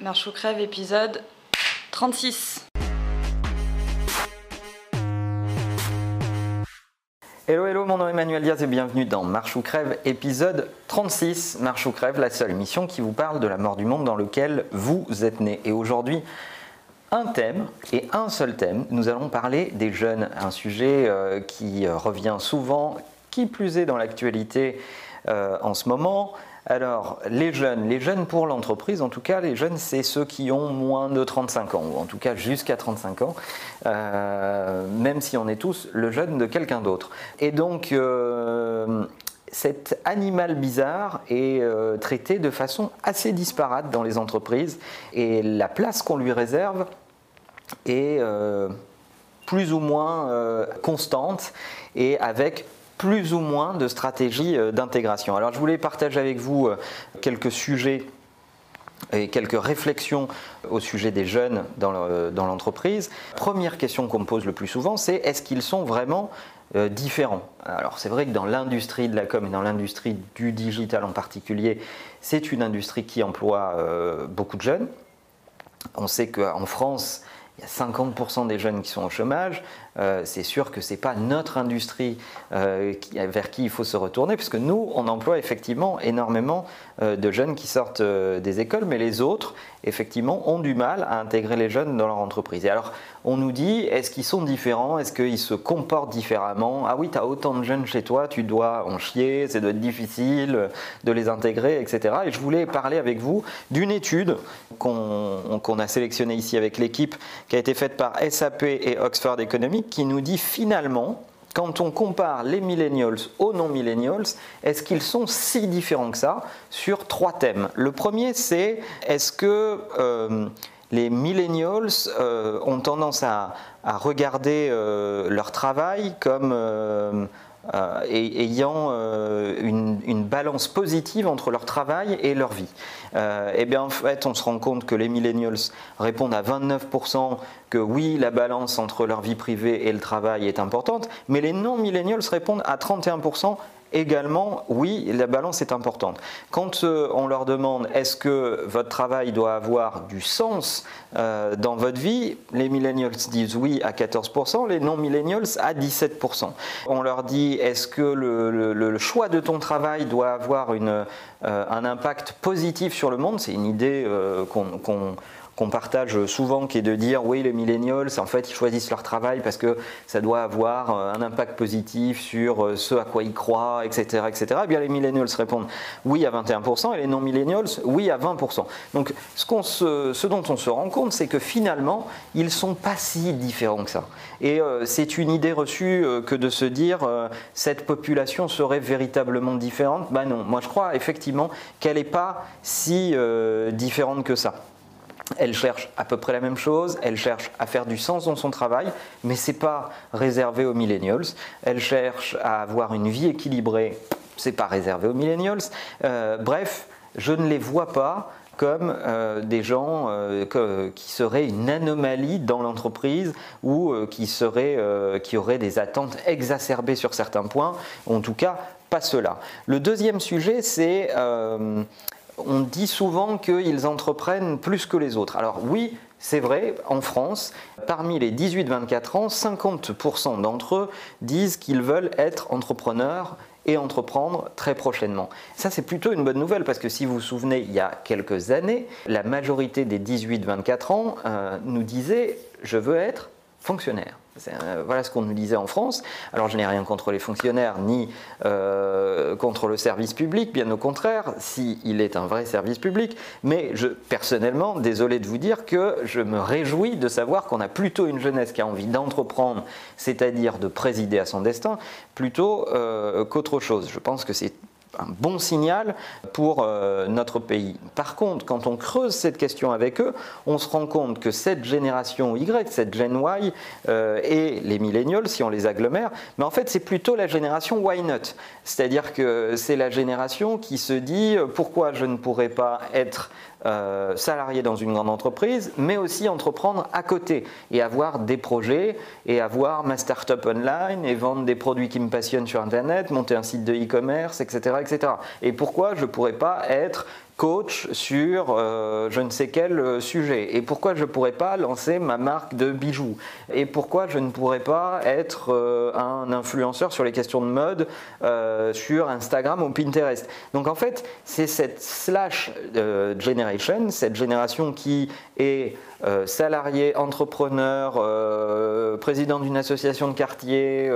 Marche ou crève, épisode 36. Hello, hello, mon nom est Emmanuel Diaz et bienvenue dans Marche ou Crève, épisode 36. Marche ou Crève, la seule émission qui vous parle de la mort du monde dans lequel vous êtes né. Et aujourd'hui, un thème et un seul thème. Nous allons parler des jeunes, un sujet euh, qui revient souvent, qui plus est dans l'actualité euh, en ce moment. Alors, les jeunes, les jeunes pour l'entreprise, en tout cas, les jeunes, c'est ceux qui ont moins de 35 ans, ou en tout cas jusqu'à 35 ans, même si on est tous le jeune de quelqu'un d'autre. Et donc, cet animal bizarre est traité de façon assez disparate dans les entreprises et la place qu'on lui réserve est plus ou moins constante et avec plus ou moins de stratégies euh, d'intégration. Alors je voulais partager avec vous euh, quelques sujets et quelques réflexions au sujet des jeunes dans l'entreprise. Première question qu'on me pose le plus souvent, c'est est-ce qu'ils sont vraiment euh, différents? Alors c'est vrai que dans l'industrie de la com et dans l'industrie du digital en particulier, c'est une industrie qui emploie beaucoup de jeunes. On sait qu'en France, il y a 50% des jeunes qui sont au chômage. Euh, c'est sûr que ce n'est pas notre industrie euh, vers qui il faut se retourner, puisque nous, on emploie effectivement énormément euh, de jeunes qui sortent des écoles, mais les autres, effectivement, ont du mal à intégrer les jeunes dans leur entreprise. Alors, on nous dit, est-ce qu'ils sont différents? Est-ce qu'ils se comportent différemment? Ah oui, tu as autant de jeunes chez toi, tu dois en chier, ça doit être difficile de les intégrer, etc. Et je voulais parler avec vous d'une étude qu'on a sélectionnée ici avec l'équipe, qui a été faite par SAP et Oxford Economics, qui nous dit finalement, quand on compare les millennials aux non-millennials, est-ce qu'ils sont si différents que ça sur trois thèmes? Le premier, c'est est-ce que euh, les millennials euh, ont tendance à, regarder euh, leur travail comme euh, ayant euh, une, balance positive entre leur travail et leur vie. Et bien en fait, on se rend compte que les millennials répondent à 29% que oui, la balance entre leur vie privée et le travail est importante, mais les non-millennials répondent à 31% également, oui, la balance est importante. Quand euh, on leur demande est-ce que votre travail doit avoir du sens euh, dans votre vie, les millennials disent oui à 14%, les non-millennials à 17%. On leur dit est-ce que le, choix de ton travail doit avoir euh, un impact positif sur le monde? C'est une idée qu'on qu'on partage souvent, qui est de dire oui, les millennials, en fait, ils choisissent leur travail parce que ça doit avoir euh, un impact positif sur euh, ce à quoi ils croient, etc. etc. Et eh bien, les millennials répondent oui à 21% et les non-millennials oui à 20%. Donc, ce, dont on se rend compte, c'est que finalement, ils sont pas si différents que ça. Et euh, c'est une idée reçue que de se dire cette population serait véritablement différente. Ben non, moi je crois effectivement qu'elle n'est pas si différente que ça. Elle cherche à peu près la même chose, elle cherche à faire du sens dans son travail, mais ce n'est pas réservé aux millennials. Elle cherche à avoir une vie équilibrée, ce n'est pas réservé aux millennials. Euh, bref, je ne les vois pas comme euh, des gens euh, qui seraient une anomalie dans l'entreprise ou qui, qui auraient des attentes exacerbées sur certains points, en tout cas pas cela. Le deuxième sujet, c'est on dit souvent qu'ils entreprennent plus que les autres. Alors oui, c'est vrai, en France, parmi les 18-24 ans, 50% d'entre eux disent qu'ils veulent être entrepreneurs et entreprendre très prochainement. Ça, c'est plutôt une bonne nouvelle parce que si vous vous souvenez, il y a quelques années, la majorité des 18-24 ans euh, nous disait je veux être fonctionnaire. Voilà ce qu'on nous disait en France. Alors je n'ai rien contre les fonctionnaires ni euh, contre le service public, bien au contraire, s'il est un vrai service public. Mais je, personnellement, désolé de vous dire que je me réjouis de savoir qu'on a plutôt une jeunesse qui a envie d'entreprendre, c'est-à-dire de présider à son destin, plutôt euh, qu'autre chose. Je pense que c'est un bon signal pour euh, notre pays. Par contre, quand on creuse cette question avec eux, on se rend compte que cette génération Y, cette Gen Y euh, et les millennials, si on les agglomère, mais en fait c'est plutôt la génération Why Not. C'est-à-dire que c'est la génération qui se dit euh, pourquoi je ne pourrais pas être euh, salarié dans une grande entreprise, mais aussi entreprendre à côté et avoir des projets et avoir ma start-up online et vendre des produits qui me passionnent sur Internet, monter un site de e-commerce, etc., etc. Et pourquoi je ne pourrais pas être coach sur euh, je ne sais quel euh, sujet Et pourquoi je ne pourrais pas lancer ma marque de bijoux? Et pourquoi je ne pourrais pas être euh, un influenceur sur les questions de mode sur Instagram ou Pinterest? Donc en fait, c'est cette slash generation, cette génération qui est salarié, entrepreneur, président d'une association de quartier,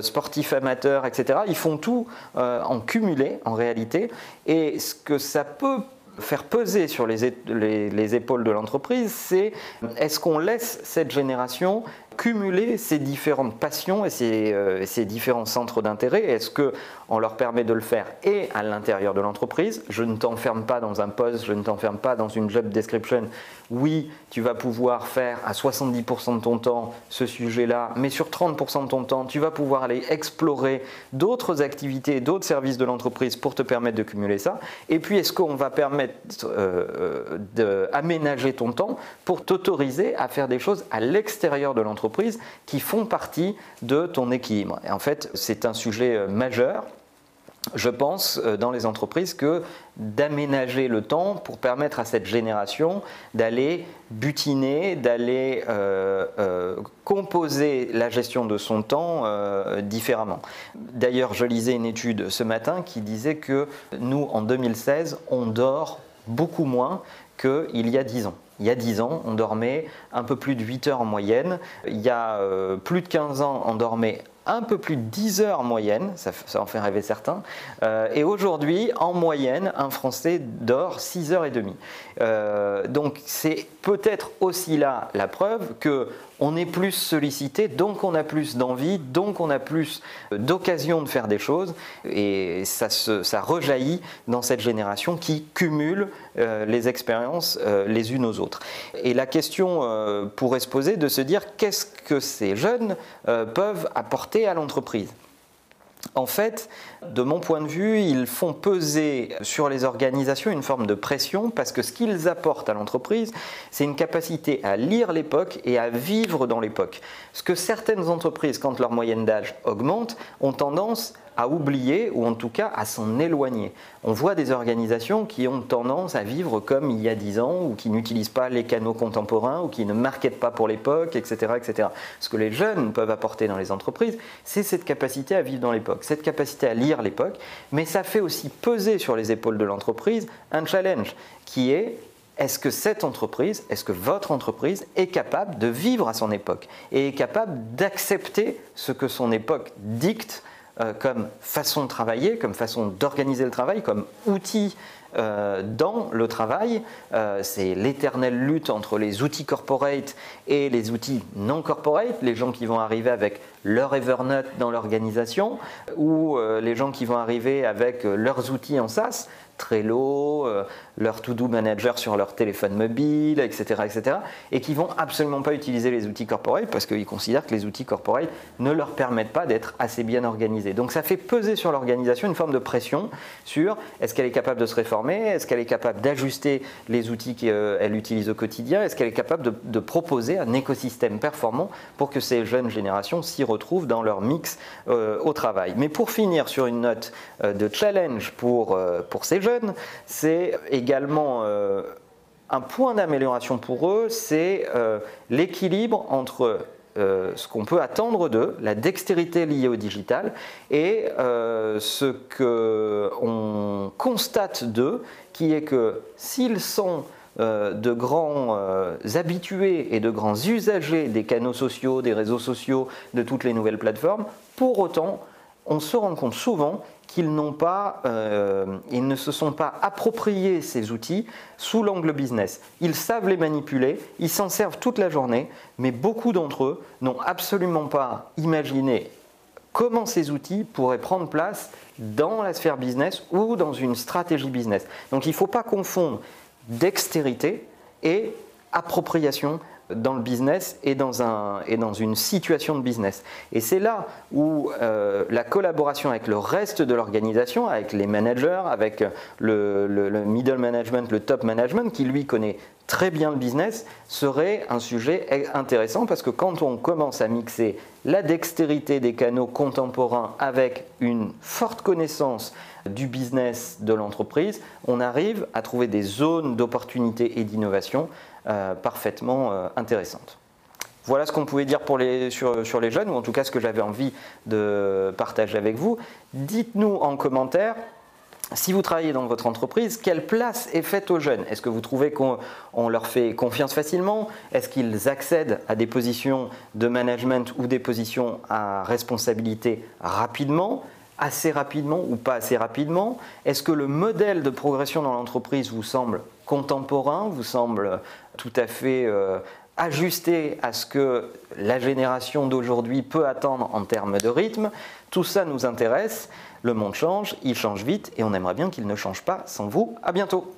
sportif amateur, etc. Ils font tout en cumulé en réalité. Et ce que ça peut faire peser sur les, les épaules de l'entreprise, c'est est-ce qu'on laisse cette génération cumuler ces différentes passions et ces, euh, ces différents centres d'intérêt? Est-ce qu'on leur permet de le faire et à l'intérieur de l'entreprise? Je ne t'enferme pas dans un poste, je ne t'enferme pas dans une job description. Oui, tu vas pouvoir faire à 70% de ton temps ce sujet-là, mais sur 30% de ton temps, tu vas pouvoir aller explorer d'autres activités, d'autres services de l'entreprise pour te permettre de cumuler ça. Et puis, est-ce qu'on va permettre euh, euh, d'aménager ton temps pour t'autoriser à faire des choses à l'extérieur de l'entreprise? Qui font partie de ton équilibre. Et en fait, c'est un sujet euh, majeur je pense, euh, dans les entreprises, que d'aménager le temps pour permettre à cette génération d'aller butiner, d'aller euh, composer la gestion de son temps différemment. D'ailleurs, je lisais une étude ce matin qui disait que nous, en 2016, on dort beaucoup moins qu'il y a 10 ans. Il y a 10 ans, on dormait un peu plus de 8 heures en moyenne. Il y a euh, plus de 15 ans, on dormait un peu plus de 10 heures en moyenne, ça, en fait rêver certains. Euh, et aujourd'hui, en moyenne, un Français dort 6 heures et demie. Euh, donc c'est peut-être aussi là la preuve que on est plus sollicité, donc on a plus d'envie, donc on a plus d'occasion de faire des choses, et ça, rejaillit dans cette génération qui cumule euh, les expériences les unes aux autres. Et la question pourrait se poser de se dire qu'est-ce que ces jeunes peuvent apporter à l'entreprise en fait, de mon point de vue, ils font peser sur les organisations une forme de pression parce que ce qu'ils apportent à l'entreprise, c'est une capacité à lire l'époque et à vivre dans l'époque. Ce que certaines entreprises, quand leur moyenne d'âge augmente, ont tendance à oublier ou en tout cas à s'en éloigner. On voit des organisations qui ont tendance à vivre comme il y a dix ans ou qui n'utilisent pas les canaux contemporains ou qui ne marketent pas pour l'époque, etc., etc. Ce que les jeunes peuvent apporter dans les entreprises, c'est cette capacité à vivre dans l'époque, cette capacité à lire l'époque, mais ça fait aussi peser sur les épaules de l'entreprise un challenge qui est est-ce que cette entreprise, est-ce que votre entreprise est capable de vivre à son époque et est capable d'accepter ce que son époque dicte euh, comme façon de travailler, comme façon d'organiser le travail, comme outil euh, dans le travail. Euh, c'est l'éternelle lutte entre les outils corporate et les outils non corporate, les gens qui vont arriver avec leur Evernote dans l'organisation ou les gens qui vont arriver avec leurs outils en SaaS. Trello, euh, leur to-do manager sur leur téléphone mobile, etc., etc., et qui vont absolument pas utiliser les outils corporate parce qu'ils considèrent que les outils corporate ne leur permettent pas d'être assez bien organisés. Donc ça fait peser sur l'organisation une forme de pression sur est-ce qu'elle est capable de se réformer, est-ce qu'elle est capable d'ajuster les outils qu'elle utilise au quotidien, est-ce qu'elle est capable de, proposer un écosystème performant pour que ces jeunes générations s'y retrouvent dans leur mix euh, au travail? Mais pour finir sur une note euh, de challenge pour, pour ces jeunes, c'est également euh, un point d'amélioration pour eux, c'est euh, l'équilibre entre euh, ce qu'on peut attendre d'eux, la dextérité liée au digital, et ce qu'on constate d'eux, qui est que s'ils sont de grands habitués et de grands usagers des canaux sociaux, des réseaux sociaux, de toutes les nouvelles plateformes, pour autant, on se rend compte souvent qu'ils euh, ne se sont pas appropriés ces outils sous l'angle business. Ils savent les manipuler, ils s'en servent toute la journée, mais beaucoup d'entre eux n'ont absolument pas imaginé comment ces outils pourraient prendre place dans la sphère business ou dans une stratégie business. Donc il ne faut pas confondre dextérité et appropriation dans le business et dans, une situation de business. Et c'est là où euh, la collaboration avec le reste de l'organisation, avec les managers, avec le, le, middle management, le top management, qui lui connaît très bien le business, serait un sujet intéressant parce que quand on commence à mixer la dextérité des canaux contemporains avec une forte connaissance du business de l'entreprise, on arrive à trouver des zones d'opportunité et d'innovation parfaitement euh, intéressantes. Voilà ce qu'on pouvait dire sur, les jeunes, ou en tout cas ce que j'avais envie de partager avec vous. Dites-nous en commentaire si vous travaillez dans votre entreprise, quelle place est faite aux jeunes? Est-ce que vous trouvez qu'on leur fait confiance facilement? Est-ce qu'ils accèdent à des positions de management ou des positions à responsabilité rapidement assez rapidement ou pas assez rapidement? Est-ce que le modèle de progression dans l'entreprise vous semble contemporain, vous semble tout à fait euh, ajusté à ce que la génération d'aujourd'hui peut attendre en termes de rythme Tout ça nous intéresse. Le monde change, il change vite et on aimerait bien qu'il ne change pas sans vous. À bientôt